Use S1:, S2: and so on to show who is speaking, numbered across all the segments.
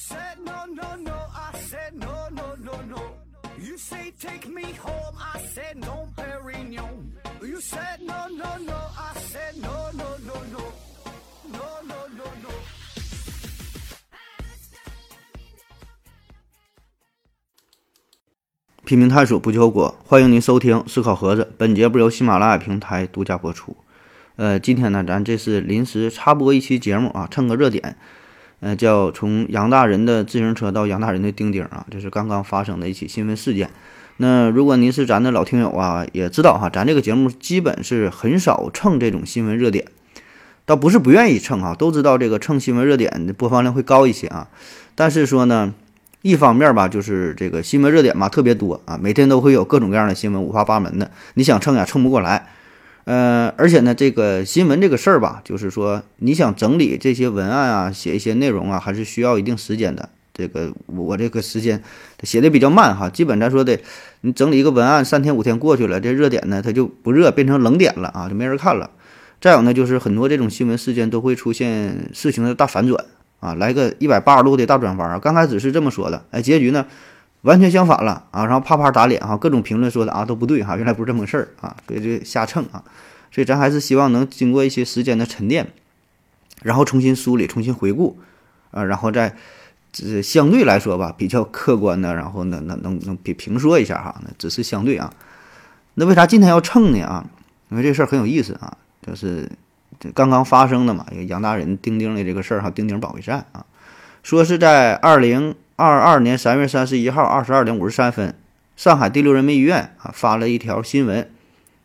S1: said no, no, no, I said no, no, no, no. You say take me home, I said no, Perignon. You said no, no, no, I said no, no, no, no. No, no, no, no.
S2: 拼命探索，不计后果。欢迎您收听《思考盒子》，本节目由喜马拉雅平台独家播出。呃，今天呢，咱这是临时插播一期节目啊，蹭个热点。呃，叫从杨大人的自行车到杨大人的钉钉啊，这是刚刚发生的一起新闻事件。那如果您是咱的老听友啊，也知道哈，咱这个节目基本是很少蹭这种新闻热点，倒不是不愿意蹭啊，都知道这个蹭新闻热点的播放量会高一些啊。但是说呢，一方面吧，就是这个新闻热点嘛特别多啊，每天都会有各种各样的新闻，五花八门的，你想蹭呀蹭不过来。呃，而且呢，这个新闻这个事儿吧，就是说你想整理这些文案啊，写一些内容啊，还是需要一定时间的。这个我这个时间写的比较慢哈，基本咱说的，你整理一个文案三天五天过去了，这热点呢它就不热，变成冷点了啊，就没人看了。再有呢，就是很多这种新闻事件都会出现事情的大反转啊，来个一百八十度的大转弯啊。刚开始是这么说的，哎，结局呢完全相反了啊，然后啪啪打脸哈，各种评论说的啊都不对哈，原来不是这么个事儿啊，所以就瞎蹭啊。所以咱还是希望能经过一些时间的沉淀，然后重新梳理、重新回顾，啊，然后再，这相对来说吧，比较客观的，然后呢，能能能评评说一下哈，那只是相对啊。那为啥今天要蹭呢啊？因为这事儿很有意思啊，就是刚刚发生的嘛，杨大人钉钉的这个事儿哈，钉钉保卫战啊，说是在二零二二年三月三十一号二十二点五十三分，上海第六人民医院啊发了一条新闻。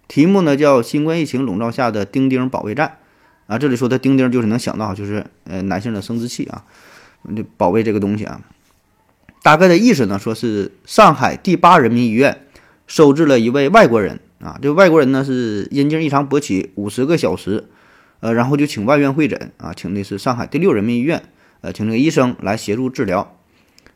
S2: 题目呢叫“新冠疫情笼罩下的钉钉保卫战”，啊，这里说的钉钉就是能想到就是呃男性的生殖器啊，就保卫这个东西啊。大概的意思呢，说是上海第八人民医院收治了一位外国人啊，这个外国人呢是阴茎异常勃起五十个小时，呃，然后就请外院会诊啊，请的是上海第六人民医院，呃，请这个医生来协助治疗。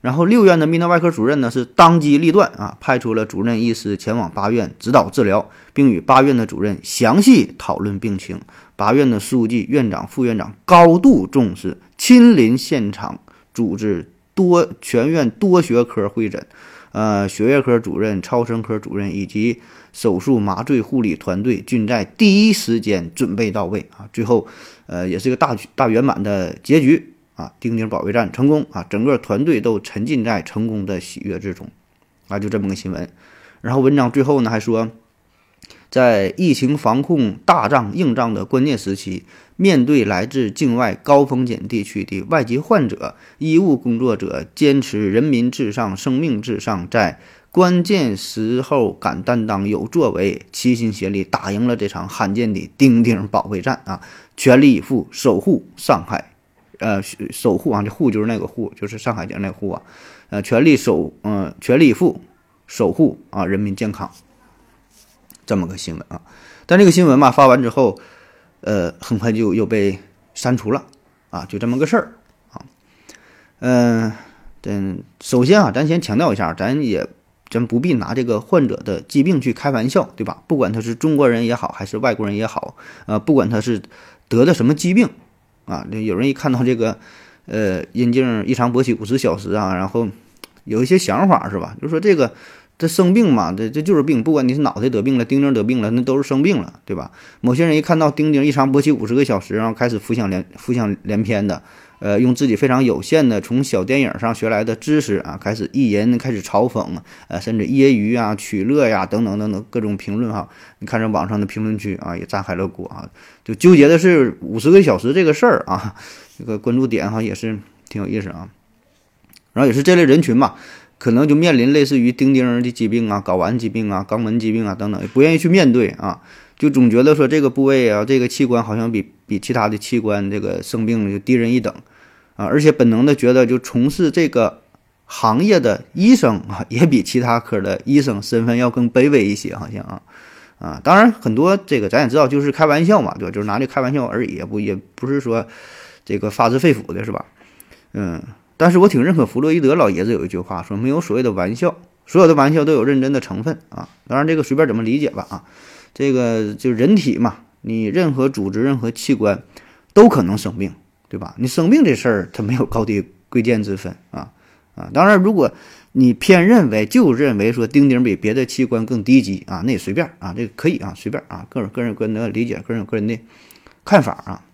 S2: 然后六院的泌尿外科主任呢是当机立断啊，派出了主任医师前往八院指导治疗，并与八院的主任详细讨论病情。八院的书记、院长、副院长高度重视，亲临现场组织多全院多学科会诊，呃，血液科主任、超声科主任以及手术麻醉护理团队均在第一时间准备到位啊。最后，呃，也是一个大大圆满的结局。啊，钉钉保卫战成功啊！整个团队都沉浸在成功的喜悦之中，啊，就这么个新闻。然后文章最后呢还说，在疫情防控大仗硬仗的关键时期，面对来自境外高风险地区的外籍患者，医务工作者坚持人民至上、生命至上，在关键时候敢担当、有作为，齐心协力打赢了这场罕见的钉钉保卫战啊！全力以赴守护上海。呃，守护啊，这护就是那个护，就是上海讲那个护啊，呃，全力守，嗯，全力以赴守护啊，人民健康，这么个新闻啊。但这个新闻嘛，发完之后，呃，很快就又被删除了啊，就这么个事儿啊。嗯，等，首先啊，咱先强调一下，咱也咱不必拿这个患者的疾病去开玩笑，对吧？不管他是中国人也好，还是外国人也好，呃，不管他是得的什么疾病。啊，那有人一看到这个，呃，阴茎异常勃起五十小时啊，然后有一些想法是吧？就说这个这生病嘛，这这就是病，不管你是脑袋得病了，丁丁得病了，那都是生病了，对吧？某些人一看到丁丁异常勃起五十个小时，然后开始浮想联浮想联翩的，呃，用自己非常有限的从小电影上学来的知识啊，开始意淫，开始嘲讽，呃，甚至揶揄啊、取乐呀等等等等各种评论哈。你看这网上的评论区啊，也炸开了锅啊。就纠结的是五十个小时这个事儿啊，这个关注点哈也是挺有意思啊。然后也是这类人群嘛，可能就面临类似于丁丁的疾病啊、睾丸疾病啊、肛门疾病啊等等，不愿意去面对啊，就总觉得说这个部位啊、这个器官好像比比其他的器官这个生病就低人一等啊，而且本能的觉得就从事这个行业的医生啊，也比其他科的医生身份要更卑微一些，好像啊。啊，当然很多这个咱也知道，就是开玩笑嘛，对吧？就是拿这开玩笑而已，也不也不是说这个发自肺腑的，是吧？嗯，但是我挺认可弗洛伊德老爷子有一句话，说没有所谓的玩笑，所有的玩笑都有认真的成分啊。当然这个随便怎么理解吧啊，这个就人体嘛，你任何组织、任何器官都可能生病，对吧？你生病这事儿它没有高低贵贱之分啊啊！当然，如果你偏认为就认为说丁丁比别的器官更低级啊，那也随便啊，这个可以啊，随便啊，个人个人个人的理解，个人个人的看法啊。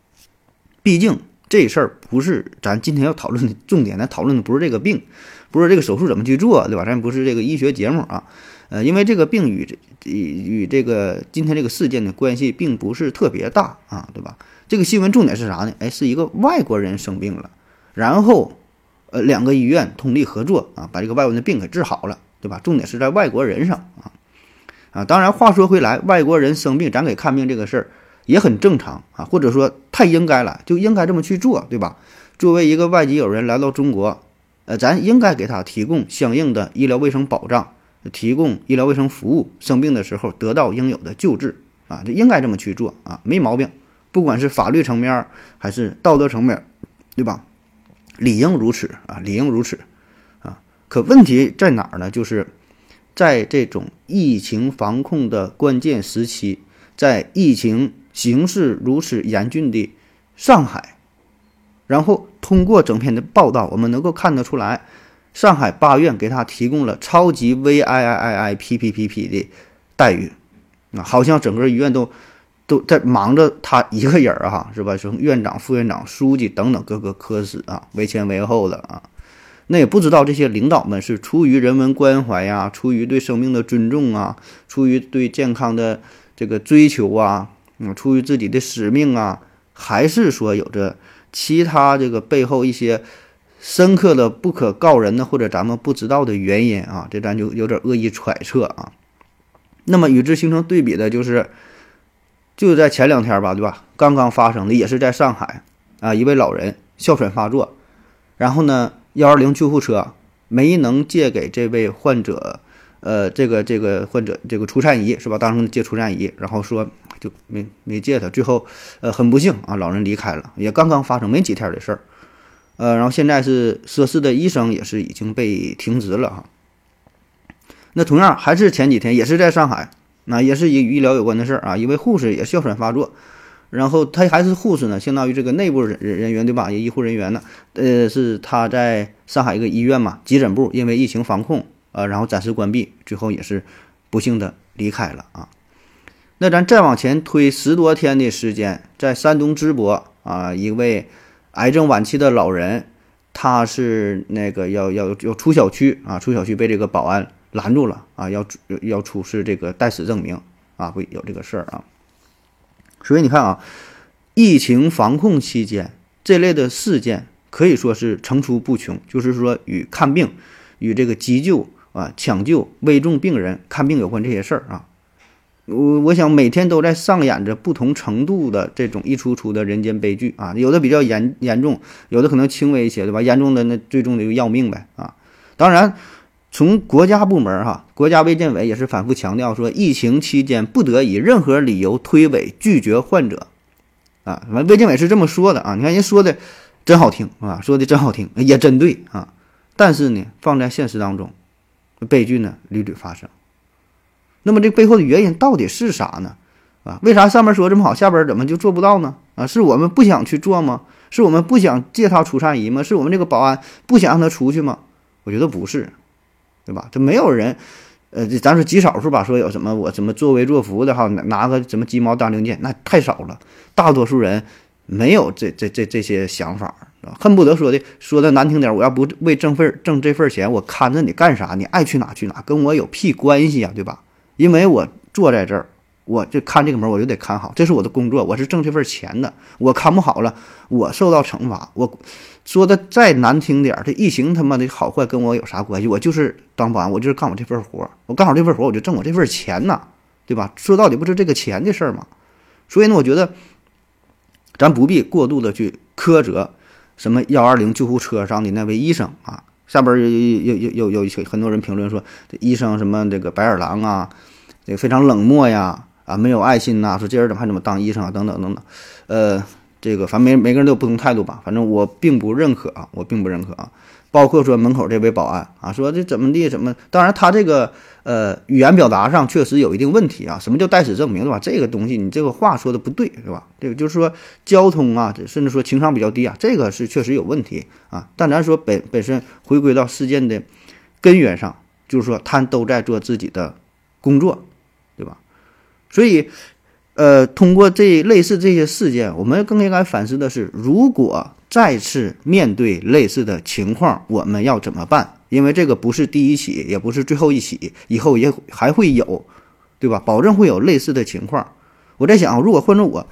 S2: 毕竟这事儿不是咱今天要讨论的重点，咱讨论的不是这个病，不是这个手术怎么去做，对吧？咱不是这个医学节目啊。呃，因为这个病与与与这个今天这个事件的关系并不是特别大啊，对吧？这个新闻重点是啥呢？哎，是一个外国人生病了，然后呃两个医院通力合作啊，把这个外国人的病给治好了，对吧？重点是在外国人上啊啊！当然话说回来，外国人生病咱给看病这个事儿也很正常啊，或者说太应该了，就应该这么去做，对吧？作为一个外籍友人来到中国，呃，咱应该给他提供相应的医疗卫生保障。提供医疗卫生服务，生病的时候得到应有的救治啊，这应该这么去做啊，没毛病。不管是法律层面还是道德层面，对吧？理应如此啊，理应如此啊。可问题在哪儿呢？就是在这种疫情防控的关键时期，在疫情形势如此严峻的上海，然后通过整篇的报道，我们能够看得出来。上海八院给他提供了超级 V I I I I P P P P 的待遇，啊，好像整个医院都都在忙着他一个人儿哈，是吧？从院长、副院长、书记等等各个科室啊，为前为后的啊，那也不知道这些领导们是出于人文关怀呀，出于对生命的尊重啊，出于对健康的这个追求啊，嗯，出于自己的使命啊，还是说有着其他这个背后一些。深刻的、不可告人的，或者咱们不知道的原因啊，这咱就有点恶意揣测啊。那么与之形成对比的就是，就在前两天吧，对吧？刚刚发生的也是在上海啊，一位老人哮喘发作，然后呢，幺二零救护车没能借给这位患者，呃，这个这个患者这个除颤仪是吧？当时借除颤仪，然后说就没没借他，最后呃很不幸啊，老人离开了，也刚刚发生没几天的事儿。呃，然后现在是涉事的医生也是已经被停职了哈。那同样还是前几天，也是在上海，那也是与医疗有关的事儿啊。一位护士也哮喘发作，然后他还是护士呢，相当于这个内部人人员对吧？也医护人员呢，呃，是他在上海一个医院嘛，急诊部因为疫情防控，呃，然后暂时关闭，最后也是不幸的离开了啊。那咱再往前推十多天的时间，在山东淄博啊，一位。癌症晚期的老人，他是那个要要要出小区啊，出小区被这个保安拦住了啊，要要出示这个待死证明啊，会有这个事儿啊。所以你看啊，疫情防控期间这类的事件可以说是层出不穷，就是说与看病、与这个急救啊、抢救危重病人看病有关这些事儿啊。我我想每天都在上演着不同程度的这种一出出的人间悲剧啊，有的比较严严重，有的可能轻微一些，对吧？严重的那最终的就要命呗啊！当然，从国家部门哈，国家卫健委也是反复强调说，疫情期间不得以任何理由推诿拒绝患者啊。完，卫健委是这么说的啊，你看人说的真好听啊，说的真好听，也真对啊。但是呢，放在现实当中，悲剧呢屡屡发生。那么这背后的原因到底是啥呢？啊，为啥上面说这么好，下边怎么就做不到呢？啊，是我们不想去做吗？是我们不想借他除颤仪吗？是我们这个保安不想让他出去吗？我觉得不是，对吧？这没有人，呃，咱说极少数吧，说有什么我什么作威作福的哈，拿个什么鸡毛当令箭，那太少了。大多数人没有这这这这些想法，恨不得说的说的难听点，我要不为挣份挣这份钱，我看着你干啥？你爱去哪去哪，跟我有屁关系呀，对吧？因为我坐在这儿，我就看这个门，我就得看好，这是我的工作，我是挣这份钱的。我看不好了，我受到惩罚。我说的再难听点儿，这疫情他妈的好坏跟我有啥关系？我就是当保安，我就是干我这份活儿，我干好这份活儿，我就挣我这份钱呐，对吧？说到底不是这个钱的事儿吗？所以呢，我觉得咱不必过度的去苛责什么幺二零救护车上的那位医生啊。下边有有有有有很多人评论说，这医生什么这个白眼狼啊，这个非常冷漠呀，啊没有爱心呐，说这人怎么还怎么当医生啊，等等等等，呃，这个反正每每个人都有不同态度吧，反正我并不认可啊，我并不认可啊。包括说门口这位保安啊，说这怎么地怎么，当然他这个呃语言表达上确实有一定问题啊。什么叫代死证明对吧？这个东西你这个话说的不对是吧？这个就是说交通啊，甚至说情商比较低啊，这个是确实有问题啊。但咱说本本身回归到事件的根源上，就是说他都在做自己的工作，对吧？所以呃，通过这类似这些事件，我们更应该反思的是，如果。再次面对类似的情况，我们要怎么办？因为这个不是第一起，也不是最后一起，以后也还会有，对吧？保证会有类似的情况。我在想，如果换成我，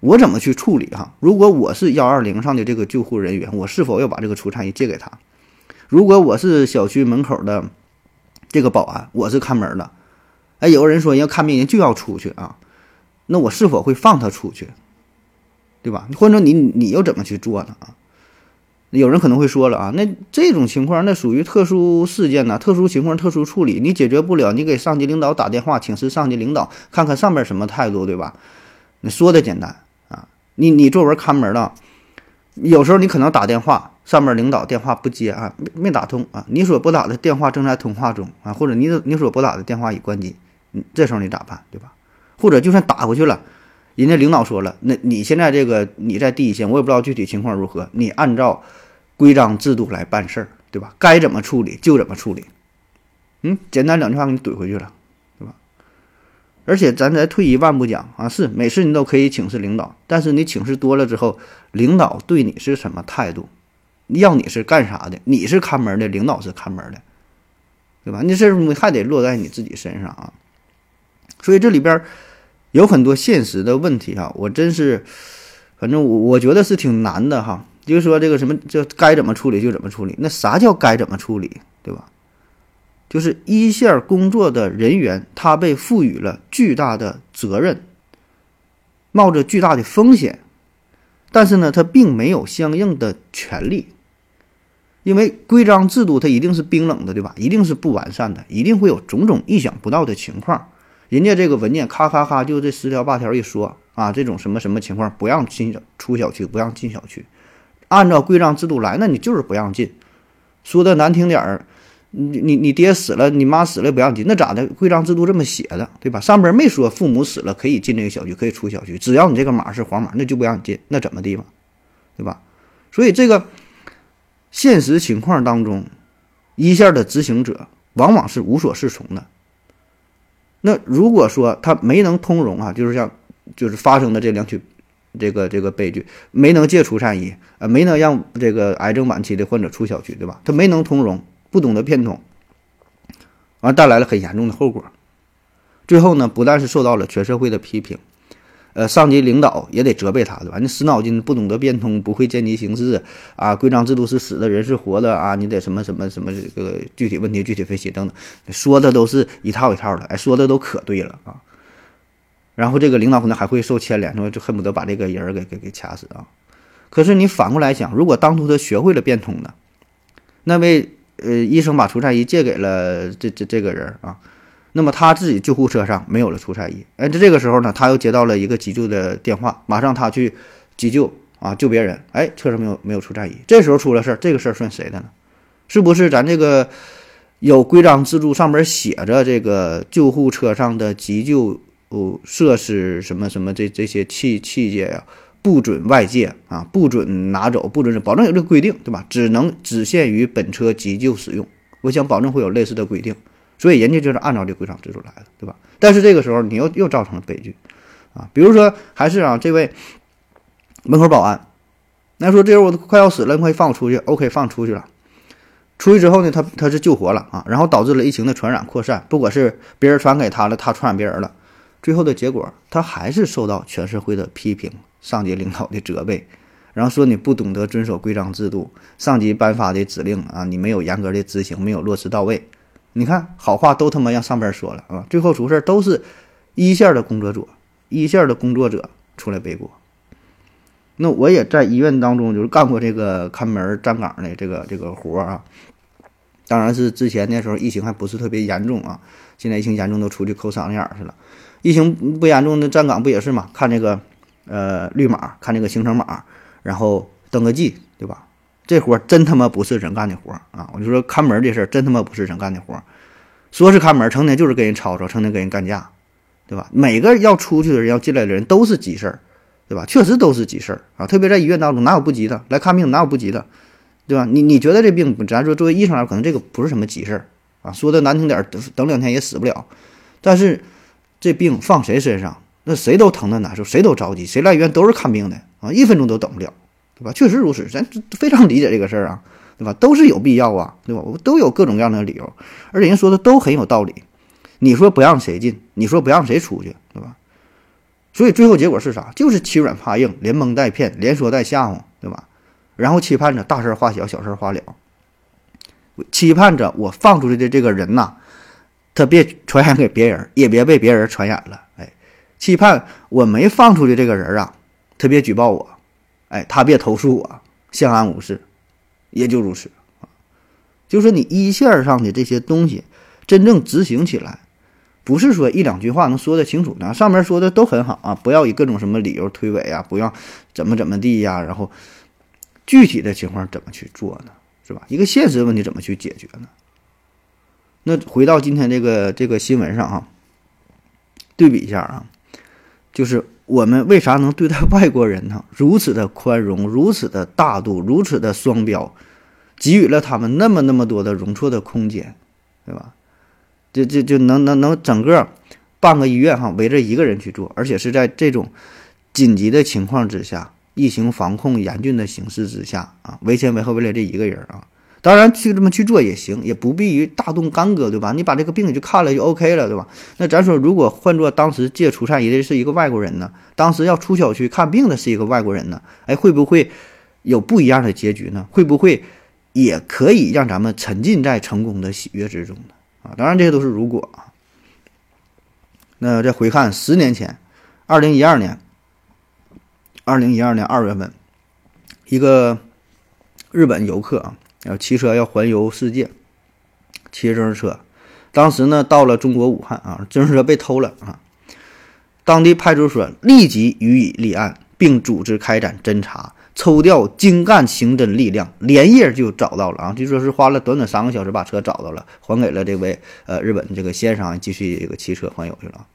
S2: 我怎么去处理？哈，如果我是幺二零上的这个救护人员，我是否要把这个除颤仪借给他？如果我是小区门口的这个保安，我是看门的，哎，有个人说要看病人就要出去啊，那我是否会放他出去？对吧？或者你你又怎么去做呢？啊，有人可能会说了啊，那这种情况那属于特殊事件呢，特殊情况特殊处理，你解决不了，你给上级领导打电话，请示上级领导看看上面什么态度，对吧？你说的简单啊，你你作为看门的，有时候你可能打电话，上面领导电话不接啊，没没打通啊，你所拨打的电话正在通话中啊，或者你你所拨打的电话已关机，你这时候你咋办，对吧？或者就算打过去了。人家领导说了，那你现在这个你在第一线，我也不知道具体情况如何，你按照规章制度来办事儿，对吧？该怎么处理就怎么处理。嗯，简单两句话给你怼回去了，对吧？而且咱再退一万步讲啊，是每次你都可以请示领导，但是你请示多了之后，领导对你是什么态度？要你是干啥的？你是看门的，领导是看门的，对吧？你这还得落在你自己身上啊。所以这里边。有很多现实的问题哈，我真是，反正我我觉得是挺难的哈。就是说这个什么，就该怎么处理就怎么处理。那啥叫该怎么处理，对吧？就是一线工作的人员，他被赋予了巨大的责任，冒着巨大的风险，但是呢，他并没有相应的权利，因为规章制度它一定是冰冷的，对吧？一定是不完善的，一定会有种种意想不到的情况。人家这个文件咔咔咔就这十条八条一说啊，这种什么什么情况不让进出小区，不让进小区，按照规章制度来，那你就是不让进。说的难听点儿，你你你爹死了，你妈死了不让进，那咋的？规章制度这么写的，对吧？上边没说父母死了可以进这个小区，可以出小区，只要你这个码是黄码，那就不让你进，那怎么地嘛，对吧？所以这个现实情况当中，一线的执行者往往是无所适从的。那如果说他没能通融啊，就是像，就是发生的这两起，这个这个悲剧，没能戒除善意，呃，没能让这个癌症晚期的患者出小区，对吧？他没能通融，不懂得变通，完带来了很严重的后果。最后呢，不但是受到了全社会的批评。呃，上级领导也得责备他，对吧？你死脑筋，不懂得变通，不会见机行事啊！规章制度是死的，人是活的啊！你得什么什么什么这个具体问题具体分析等等，说的都是一套一套的，哎，说的都可对了啊！然后这个领导可能还会受牵连，说就恨不得把这个人给给给掐死啊！可是你反过来想，如果当初他学会了变通呢？那位呃医生把除颤仪借给了这这这个人啊？那么他自己救护车上没有了除颤仪，哎，在这个时候呢，他又接到了一个急救的电话，马上他去急救啊，救别人，哎，车上没有没有除颤仪，这时候出了事儿，这个事儿算谁的呢？是不是咱这个有规章制度上面写着这个救护车上的急救设施什么什么这这些器器械呀，不准外借啊，不准拿走，不准保证有这个规定，对吧？只能只限于本车急救使用，我想保证会有类似的规定。所以人家就是按照这规章制度来的，对吧？但是这个时候你又又造成了悲剧，啊，比如说还是啊这位门口保安，那说这人我都快要死了，你快放我出去，OK 放出去了。出去之后呢，他他是救活了啊，然后导致了疫情的传染扩散，不管是别人传给他了，他传染别人了，最后的结果他还是受到全社会的批评，上级领导的责备，然后说你不懂得遵守规章制度，上级颁发的指令啊，你没有严格的执行，没有落实到位。你看，好话都他妈让上边说了啊！最后出事都是一线的工作者，一线的工作者出来背锅。那我也在医院当中就是干过这个看门站岗的这个这个活儿啊。当然是之前那时候疫情还不是特别严重啊，现在疫情严重都出去抠嗓子眼儿去了。疫情不严重的站岗不也是嘛？看这个呃绿码，看这个行程码，然后登个记，对吧？这活真他妈不是人干的活啊！我就说看门这事儿真他妈不是人干的活，说是看门，成天就是跟人吵吵，成天跟人干架，对吧？每个要出去的人，要进来的人都是急事儿，对吧？确实都是急事儿啊！特别在医院当中，哪有不急的？来看病哪有不急的，对吧？你你觉得这病，咱说作为医生来说，可能这个不是什么急事儿啊。说的难听点儿，等两天也死不了。但是这病放谁身上，那谁都疼的难受，谁都着急，谁来医院都是看病的啊，一分钟都等不了。对吧？确实如此，咱非常理解这个事儿啊，对吧？都是有必要啊，对吧？我都有各种各样的理由，而且人说的都很有道理。你说不让谁进，你说不让谁出去，对吧？所以最后结果是啥？就是欺软怕硬，连蒙带骗，连说带吓唬，对吧？然后期盼着大事化小，小事化了，期盼着我放出去的这个人呐，他别传染给别人，也别被别人传染了。哎，期盼我没放出去这个人啊，他别举报我。哎，他别投诉我，相安无事，也就如此啊。就是你一线上的这些东西，真正执行起来，不是说一两句话能说得清楚的。上面说的都很好啊，不要以各种什么理由推诿啊，不要怎么怎么地呀。然后具体的情况怎么去做呢？是吧？一个现实问题怎么去解决呢？那回到今天这个这个新闻上啊，对比一下啊，就是。我们为啥能对待外国人呢？如此的宽容，如此的大度，如此的双标，给予了他们那么那么多的容错的空间，对吧？就就就能能能整个半个医院哈围着一个人去做，而且是在这种紧急的情况之下，疫情防控严峻的形势之下啊，围前围后为了这一个人啊。当然就这么去做也行，也不必于大动干戈，对吧？你把这个病就看了就 OK 了，对吧？那咱说，如果换做当时借出差的是一个外国人呢？当时要出小区看病的是一个外国人呢？哎，会不会有不一样的结局呢？会不会也可以让咱们沉浸在成功的喜悦之中呢？啊，当然这些都是如果啊。那再回看十年前，二零一二年，二零一二年二月份，一个日本游客啊。要骑车要环游世界，骑着自行车，当时呢到了中国武汉啊，自行车被偷了啊，当地派出所立即予以立案，并组织开展侦查，抽调精干刑侦力量，连夜就找到了啊，据说是花了短短三个小时把车找到了，还给了这位呃日本这个先生，继续这个骑车环游去了。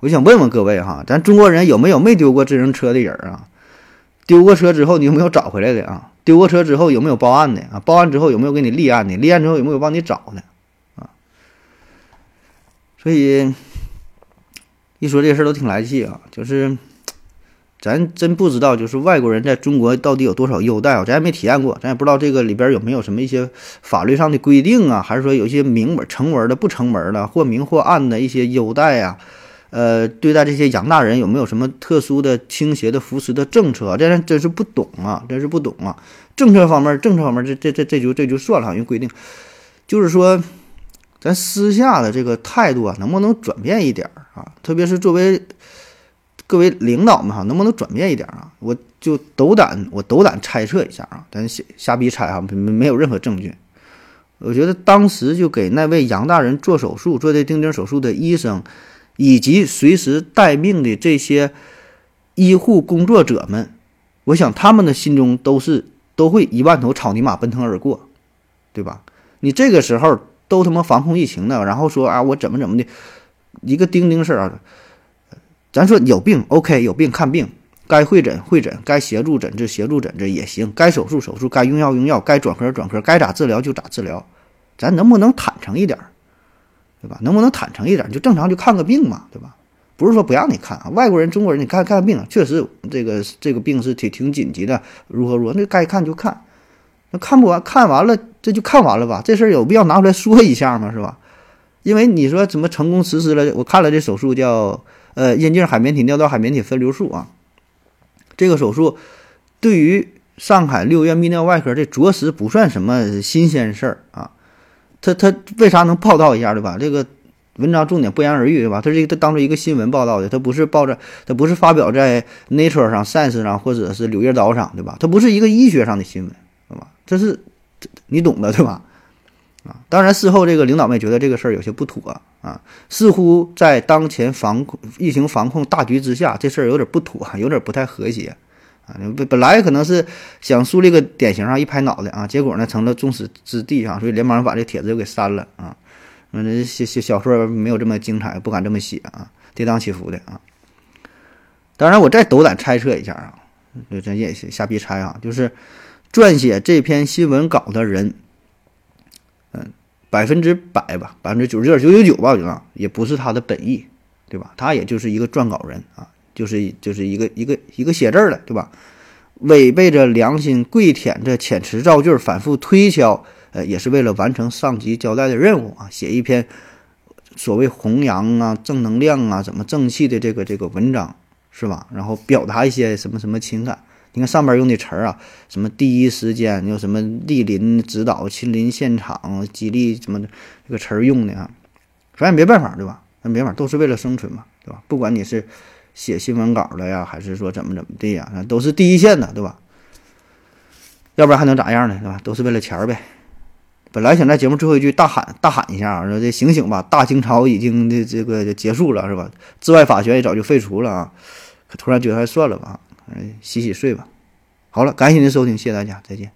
S2: 我想问问各位哈，咱中国人有没有没丢过自行车的人啊？丢过车之后你有没有找回来的啊？丢过车之后有没有报案的啊？报案之后有没有给你立案的？立案之后有没有帮你找的啊？所以一说这事儿都挺来气啊，就是咱真不知道，就是外国人在中国到底有多少优待啊？咱也没体验过，咱也不知道这个里边有没有什么一些法律上的规定啊，还是说有一些明文成文的、不成文的，或明或暗的一些优待啊？呃，对待这些洋大人有没有什么特殊的倾斜的扶持的政策？这人真是不懂啊，真是不懂啊！政策方面，政策方面，这这这这就这就算了，因为规定，就是说，咱私下的这个态度啊，能不能转变一点啊？特别是作为各位领导们哈，能不能转变一点啊？我就斗胆，我斗胆猜测一下啊，咱瞎瞎逼猜哈，没没有任何证据。我觉得当时就给那位杨大人做手术，做这钉钉手术的医生。以及随时待命的这些医护工作者们，我想他们的心中都是都会一万头草泥马奔腾而过，对吧？你这个时候都他妈防控疫情呢，然后说啊我怎么怎么的，一个钉钉事儿啊，咱说有病 OK，有病看病，该会诊会诊，该协助诊治协助诊治也行，该手术手术，该用药用药，该转科转科，该咋治疗就咋治疗，咱能不能坦诚一点儿？对吧？能不能坦诚一点？就正常就看个病嘛，对吧？不是说不让你看啊，外国人、中国人，你看看病，确实这个这个病是挺挺紧急的，如何如何，那该看就看，那看不完，看完了这就看完了吧？这事儿有必要拿出来说一下吗？是吧？因为你说怎么成功实施了？我看了这手术叫呃阴茎海绵体尿道海绵体分流术啊，这个手术对于上海六院泌尿外科这着实不算什么新鲜事儿啊。他他为啥能报道一下对吧？这个文章重点不言而喻对吧？他这他当做一个新闻报道的，他不是报着，他不是发表在 Nature 上、Science 上或者是柳叶刀上对吧？他不是一个医学上的新闻，对吧？这是你懂的对吧？啊。当然，事后这个领导们觉得这个事儿有些不妥啊，似乎在当前防控疫情防控大局之下，这事儿有点不妥，有点不太和谐啊。本本来可能是想树立个典型啊，一拍脑袋啊，结果呢成了众矢之的啊，所以连忙把这帖子又给删了啊。嗯，写写小说没有这么精彩，不敢这么写啊，跌宕起伏的啊。当然，我再斗胆猜测一下啊，这咱也瞎逼猜啊，就是撰写这篇新闻稿的人，嗯，百分之百吧，百分之九十九点九九九吧，我觉得也不是他的本意，对吧？他也就是一个撰稿人啊，就是就是一个一个一个写字儿的，对吧？违背着良心，跪舔着遣词造句，反复推敲。呃，也是为了完成上级交代的任务啊，写一篇所谓弘扬啊、正能量啊、怎么正气的这个这个文章，是吧？然后表达一些什么什么情感。你看上边用的词儿啊，什么第一时间，又什么莅临指导、亲临现场、激励什么的，这个词儿用的啊，咱也没办法，对吧？那没办法，都是为了生存嘛，对吧？不管你是写新闻稿的呀，还是说怎么怎么的呀，那都是第一线的，对吧？要不然还能咋样呢，对吧？都是为了钱儿呗。本来想在节目最后一句大喊大喊一下，说这醒醒吧，大清朝已经的这个结束了，是吧？治外法权也早就废除了啊！可突然觉得还算了吧，洗洗睡吧。好了，感谢您收听，谢谢大家，再见。